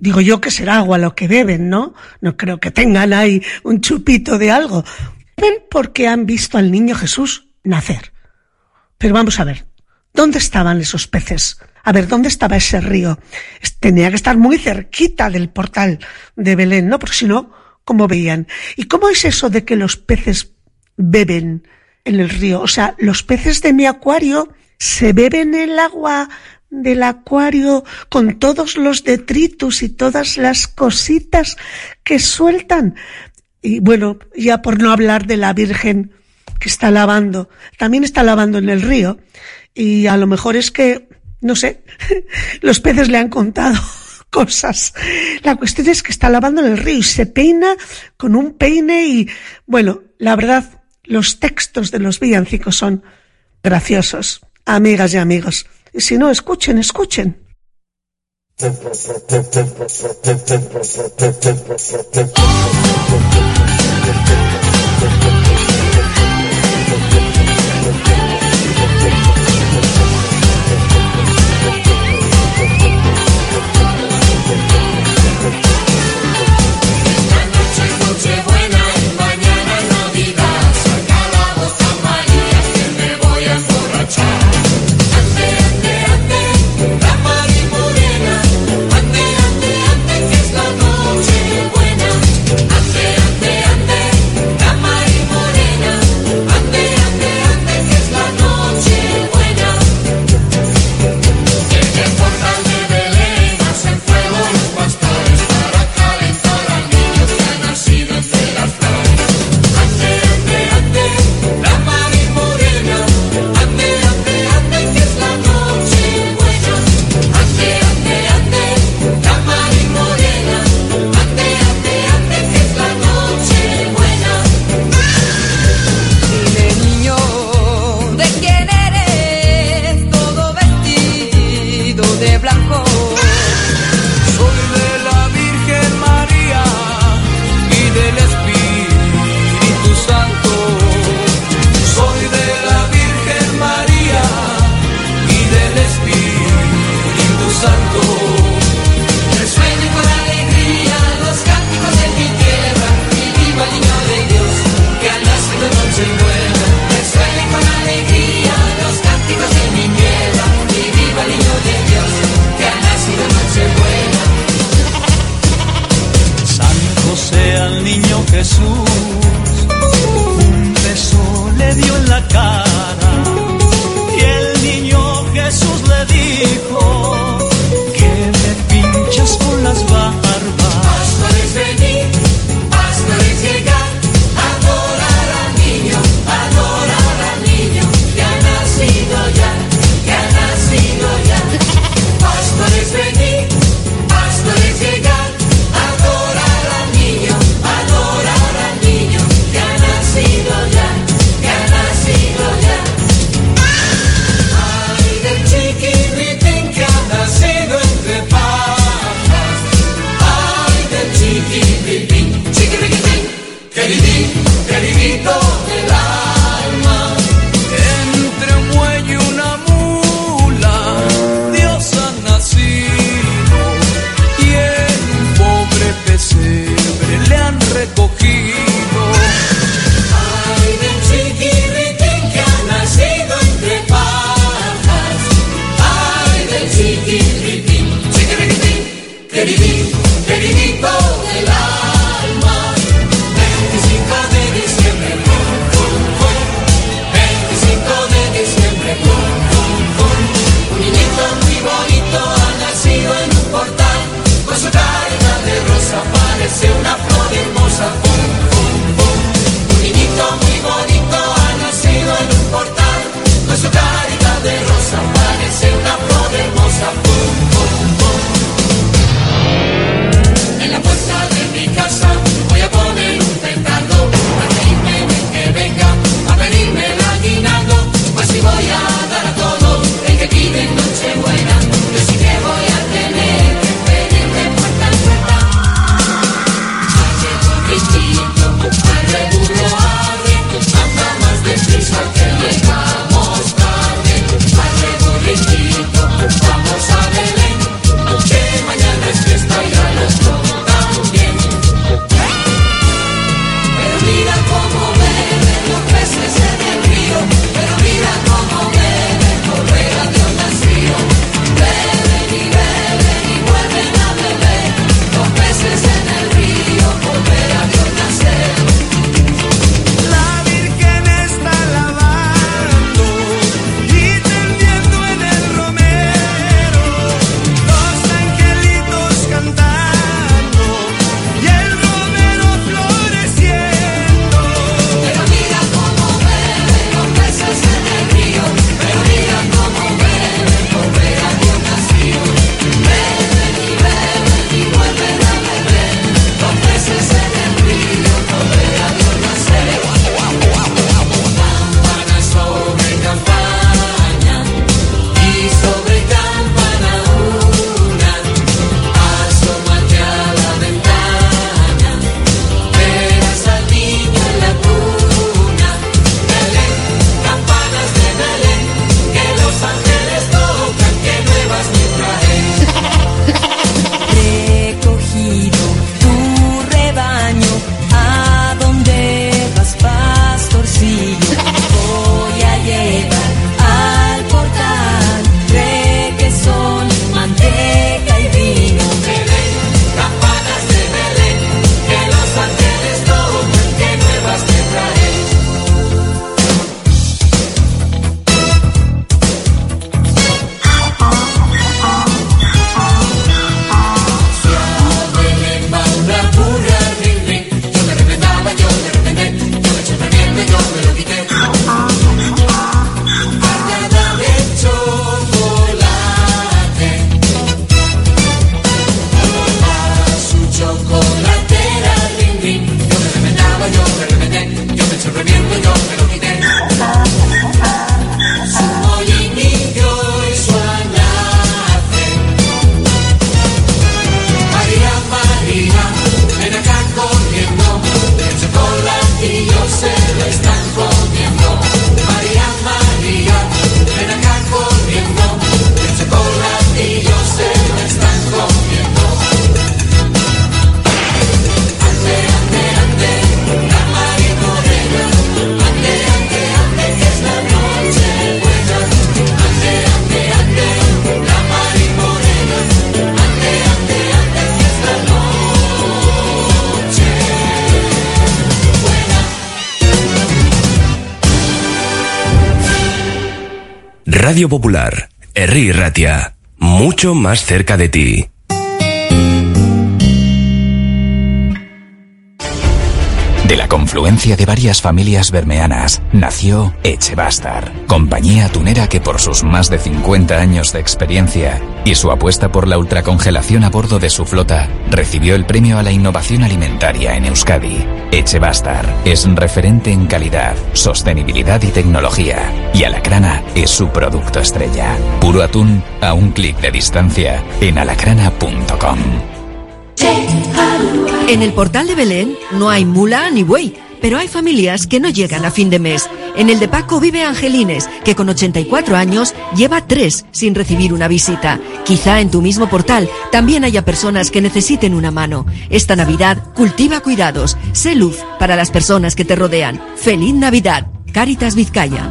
Digo yo que será agua lo que beben, ¿no? No creo que tengan ahí un chupito de algo. Ven porque han visto al niño Jesús nacer. Pero vamos a ver, ¿dónde estaban esos peces? A ver, ¿dónde estaba ese río? Tenía que estar muy cerquita del portal de Belén, ¿no? Porque si no, ¿cómo veían? ¿Y cómo es eso de que los peces beben en el río? O sea, los peces de mi acuario se beben el agua del acuario con todos los detritus y todas las cositas que sueltan. Y bueno, ya por no hablar de la Virgen que está lavando, también está lavando en el río. Y a lo mejor es que, no sé, los peces le han contado cosas. La cuestión es que está lavando en el río y se peina con un peine y, bueno, la verdad, los textos de los villancicos son graciosos, amigas y amigos. Y si no, escuchen, escuchen. Radio Popular, Herri Ratia, mucho más cerca de ti. De la confluencia de varias familias bermeanas nació Echebastar, compañía tunera que por sus más de 50 años de experiencia y su apuesta por la ultracongelación a bordo de su flota recibió el premio a la innovación alimentaria en Euskadi. Echebastar es referente en calidad, sostenibilidad y tecnología y Alacrana es su producto estrella. Puro atún a un clic de distancia en alacrana.com. En el portal de Belén no hay mula ni buey, pero hay familias que no llegan a fin de mes. En el de Paco vive Angelines, que con 84 años lleva tres sin recibir una visita. Quizá en tu mismo portal también haya personas que necesiten una mano. Esta Navidad cultiva cuidados. Sé luz para las personas que te rodean. Feliz Navidad. Caritas Vizcaya.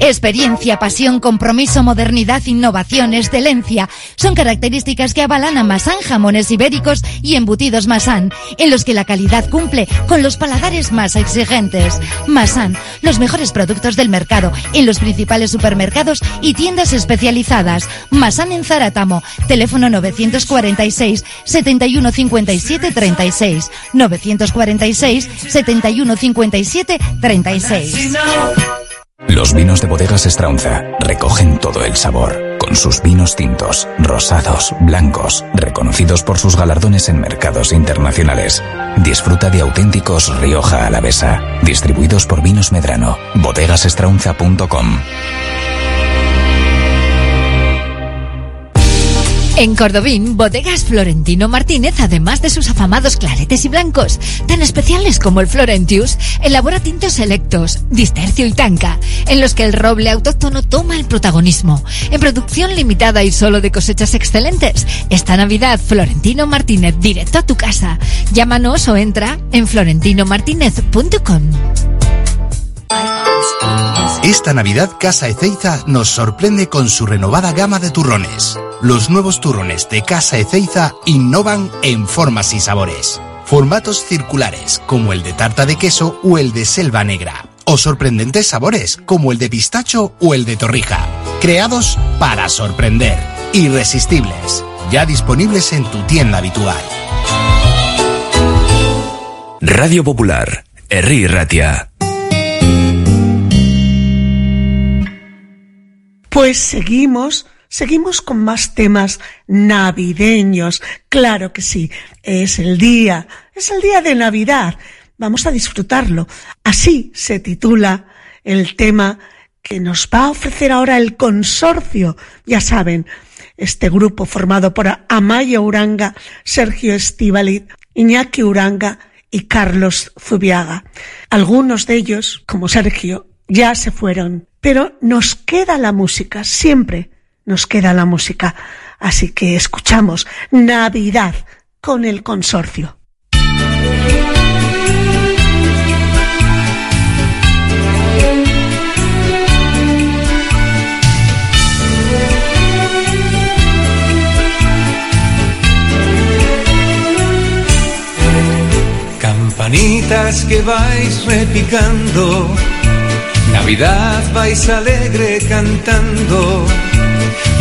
Experiencia, pasión, compromiso, modernidad, innovación, excelencia son características que avalan a Masán Jamones Ibéricos y Embutidos Masán, en los que la calidad cumple con los paladares más exigentes. Masán, los mejores productos del mercado en los principales supermercados y tiendas especializadas. Masán en Zaratamo, teléfono 946 71 57 36 946 71 57 36. Los vinos de bodegas Estraunza recogen todo el sabor, con sus vinos tintos, rosados, blancos, reconocidos por sus galardones en mercados internacionales. Disfruta de auténticos Rioja Alavesa, distribuidos por Vinos Medrano, bodegasestraunza.com. En Cordobín, Bodegas Florentino Martínez, además de sus afamados claretes y blancos, tan especiales como el Florentius, elabora tintos selectos, distercio y tanca, en los que el roble autóctono toma el protagonismo. En producción limitada y solo de cosechas excelentes, esta Navidad Florentino Martínez directo a tu casa. Llámanos o entra en florentinomartinez.com. Esta Navidad Casa Ezeiza nos sorprende con su renovada gama de turrones. Los nuevos turrones de Casa Ezeiza innovan en formas y sabores. Formatos circulares como el de tarta de queso o el de selva negra. O sorprendentes sabores como el de pistacho o el de torrija. Creados para sorprender. Irresistibles. Ya disponibles en tu tienda habitual. Radio Popular, Herri Ratia. Pues seguimos, seguimos con más temas navideños. Claro que sí, es el día, es el día de Navidad. Vamos a disfrutarlo. Así se titula el tema que nos va a ofrecer ahora el consorcio. Ya saben, este grupo formado por Amaya Uranga, Sergio Estivalit, Iñaki Uranga y Carlos Zubiaga. Algunos de ellos, como Sergio, ya se fueron, pero nos queda la música, siempre nos queda la música. Así que escuchamos Navidad con el consorcio. Campanitas que vais repicando Navidad vais alegre cantando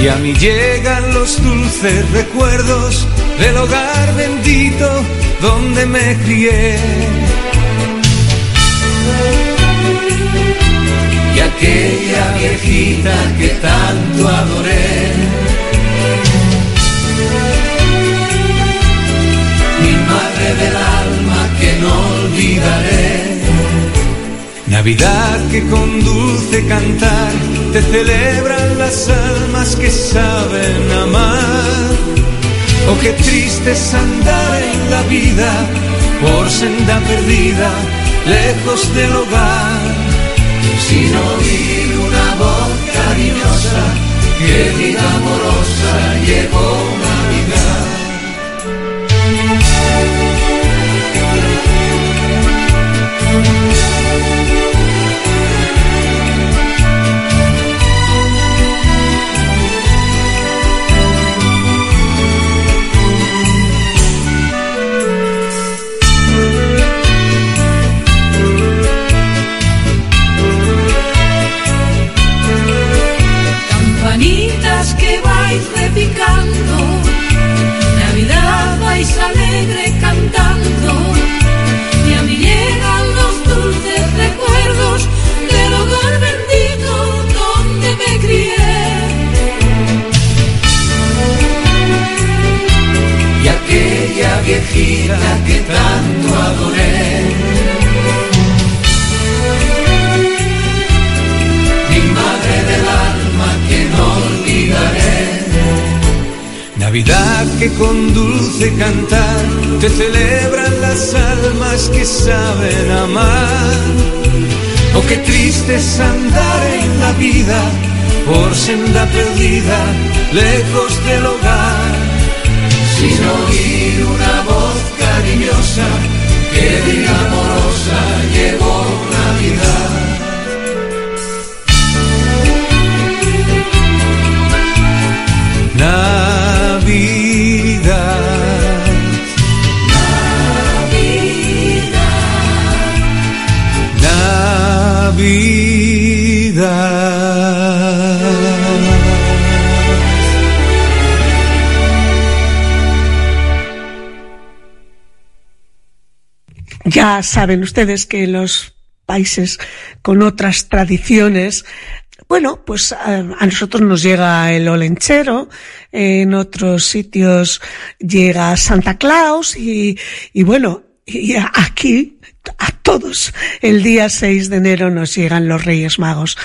y a mí llegan los dulces recuerdos del hogar bendito donde me crié. Y aquella viejita que tanto adoré. Mi madre del alma que no olvidaré. Navidad que con dulce cantar te celebran las almas que saben amar. Oh, qué triste es andar en la vida por senda perdida, lejos del hogar, sin oír una voz cariñosa que diga amorosa llegó Navidad que con dulce cantar te celebran las almas que saben amar. Oh, qué triste es andar en la vida por senda perdida, lejos del hogar, sin oír una voz cariñosa que diga amorosa llegó Ya saben ustedes que los países con otras tradiciones bueno, pues a, nosotros nos llega el olenchero, en otros sitios llega Santa Claus y, y bueno, y aquí a todos el día 6 de enero nos llegan los Reyes Magos.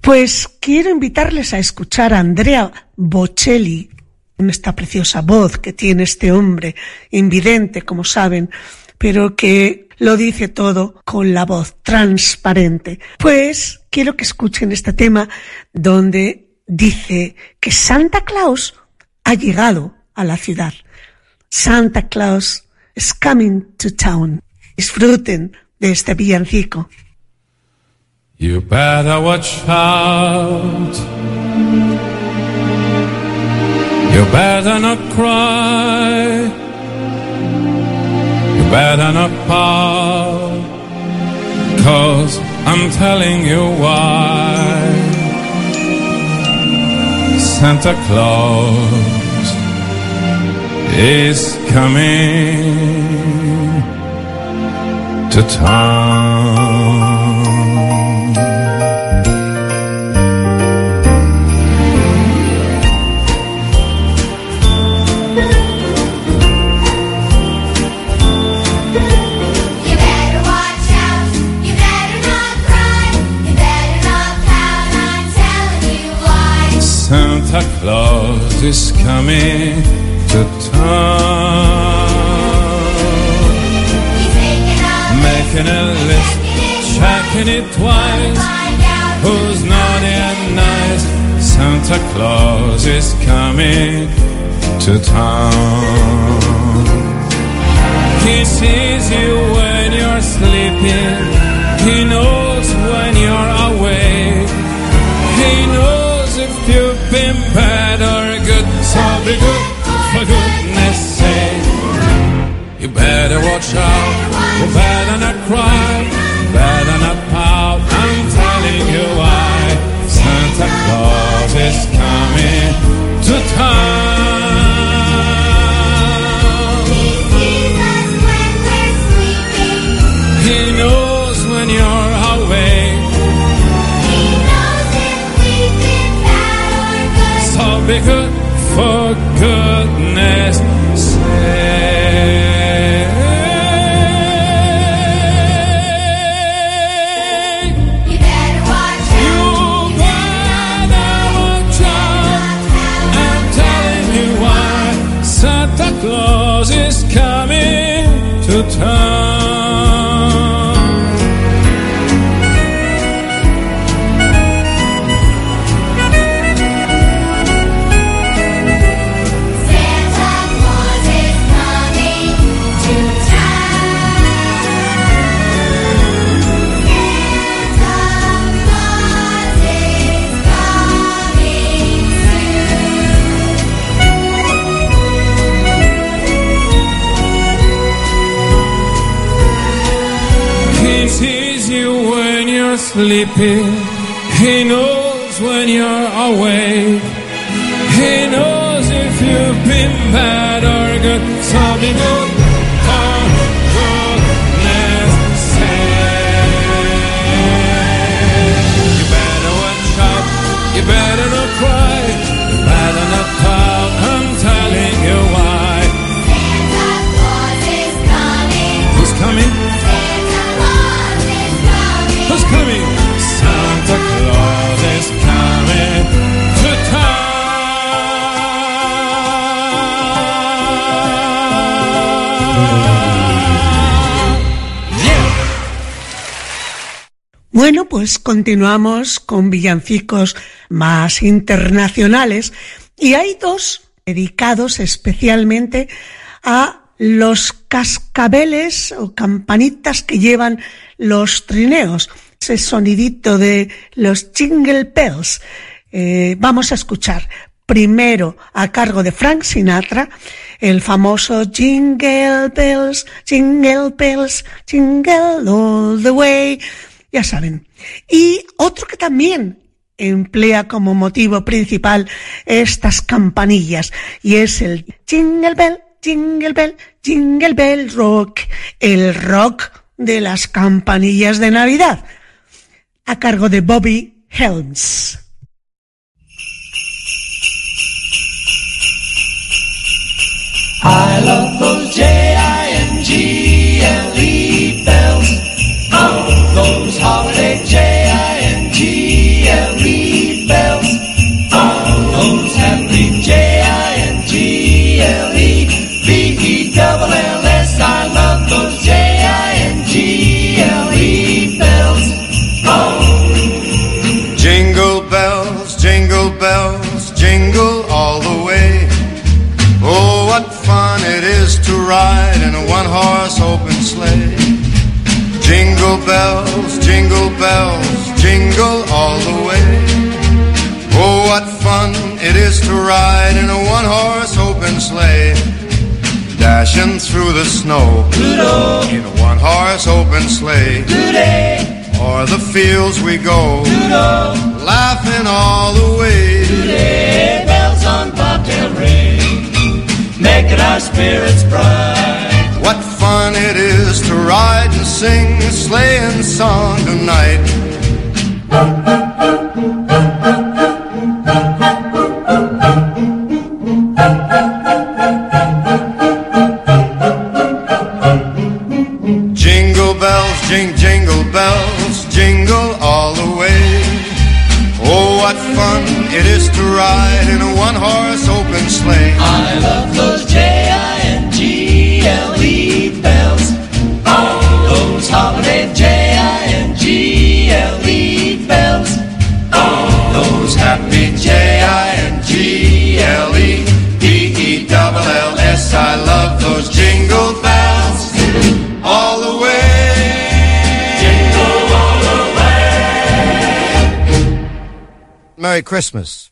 Pues quiero invitarles a escuchar a Andrea Bocelli, con esta preciosa voz que tiene este hombre, invidente, como saben, pero que lo dice todo con la voz transparente. Pues quiero que escuchen este tema donde dice que Santa Claus ha llegado a la ciudad. Santa Claus is coming to town. Disfruten de este villancico. You better watch out. You better not cry. You better not pout, cause I'm telling you why. Santa Claus is coming to town. You better watch out. You better not cry. You better not pout. I'm telling you why. Santa Claus is coming to town. Making a list, checking it twice. Who's naughty and nice? Santa Claus is coming to town. He sees you when you're sleeping. He knows when you're awake. He knows if you've been bad or good. So be good for goodness sake. You better watch out. He knows when you're awake. He knows if you've been bad or good. Be good pues continuamos con villancicos más internacionales y hay dos dedicados especialmente a los cascabeles o campanitas que llevan los trineos, ese sonidito de los jingle bells. Eh, vamos a escuchar primero a cargo de Frank Sinatra el famoso Jingle Bells, Jingle Bells, Jingle All the Way, ya saben. Y otro que también emplea como motivo principal estas campanillas y es el Jingle Bell, Jingle Bell, Jingle Bell Rock, el rock de las campanillas de Navidad, a cargo de Bobby Helms. those holidays. Bells, jingle all the way. Oh, what fun it is to ride in a one horse open sleigh. Dashing through the snow in a one horse open sleigh. O'er the fields we go, laughing all the way. Today, bells on bobtail ring, making our spirits bright. Fun it is to ride and sing a sleighing song tonight. Jingle bells, jing, jingle bells, jingle all the way. Oh, what fun it is to ride in a one horse open sleigh. I love those Those happy J-I-N-G-L-E B-E-double-L-S. I love those jingle bells all the way. Jingle all the way. Merry Christmas.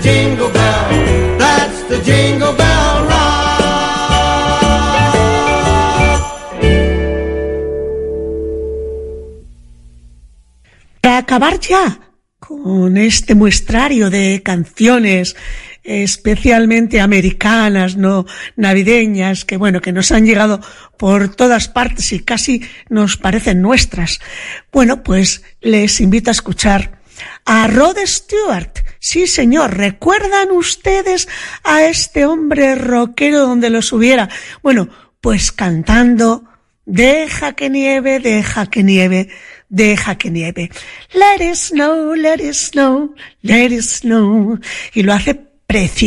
jingle bell. That's the jingle bell rock. Para acabar ya con este muestrario de canciones especialmente americanas, no navideñas, que bueno, que nos han llegado por todas partes y casi nos parecen nuestras. Bueno, pues les invito a escuchar a Rod Stewart. Sí, señor, ¿recuerdan ustedes a este hombre rockero donde los hubiera? Bueno, pues cantando Deja que nieve, deja que nieve, deja que nieve. Let it snow, let it snow, let it snow. Y lo hace precioso.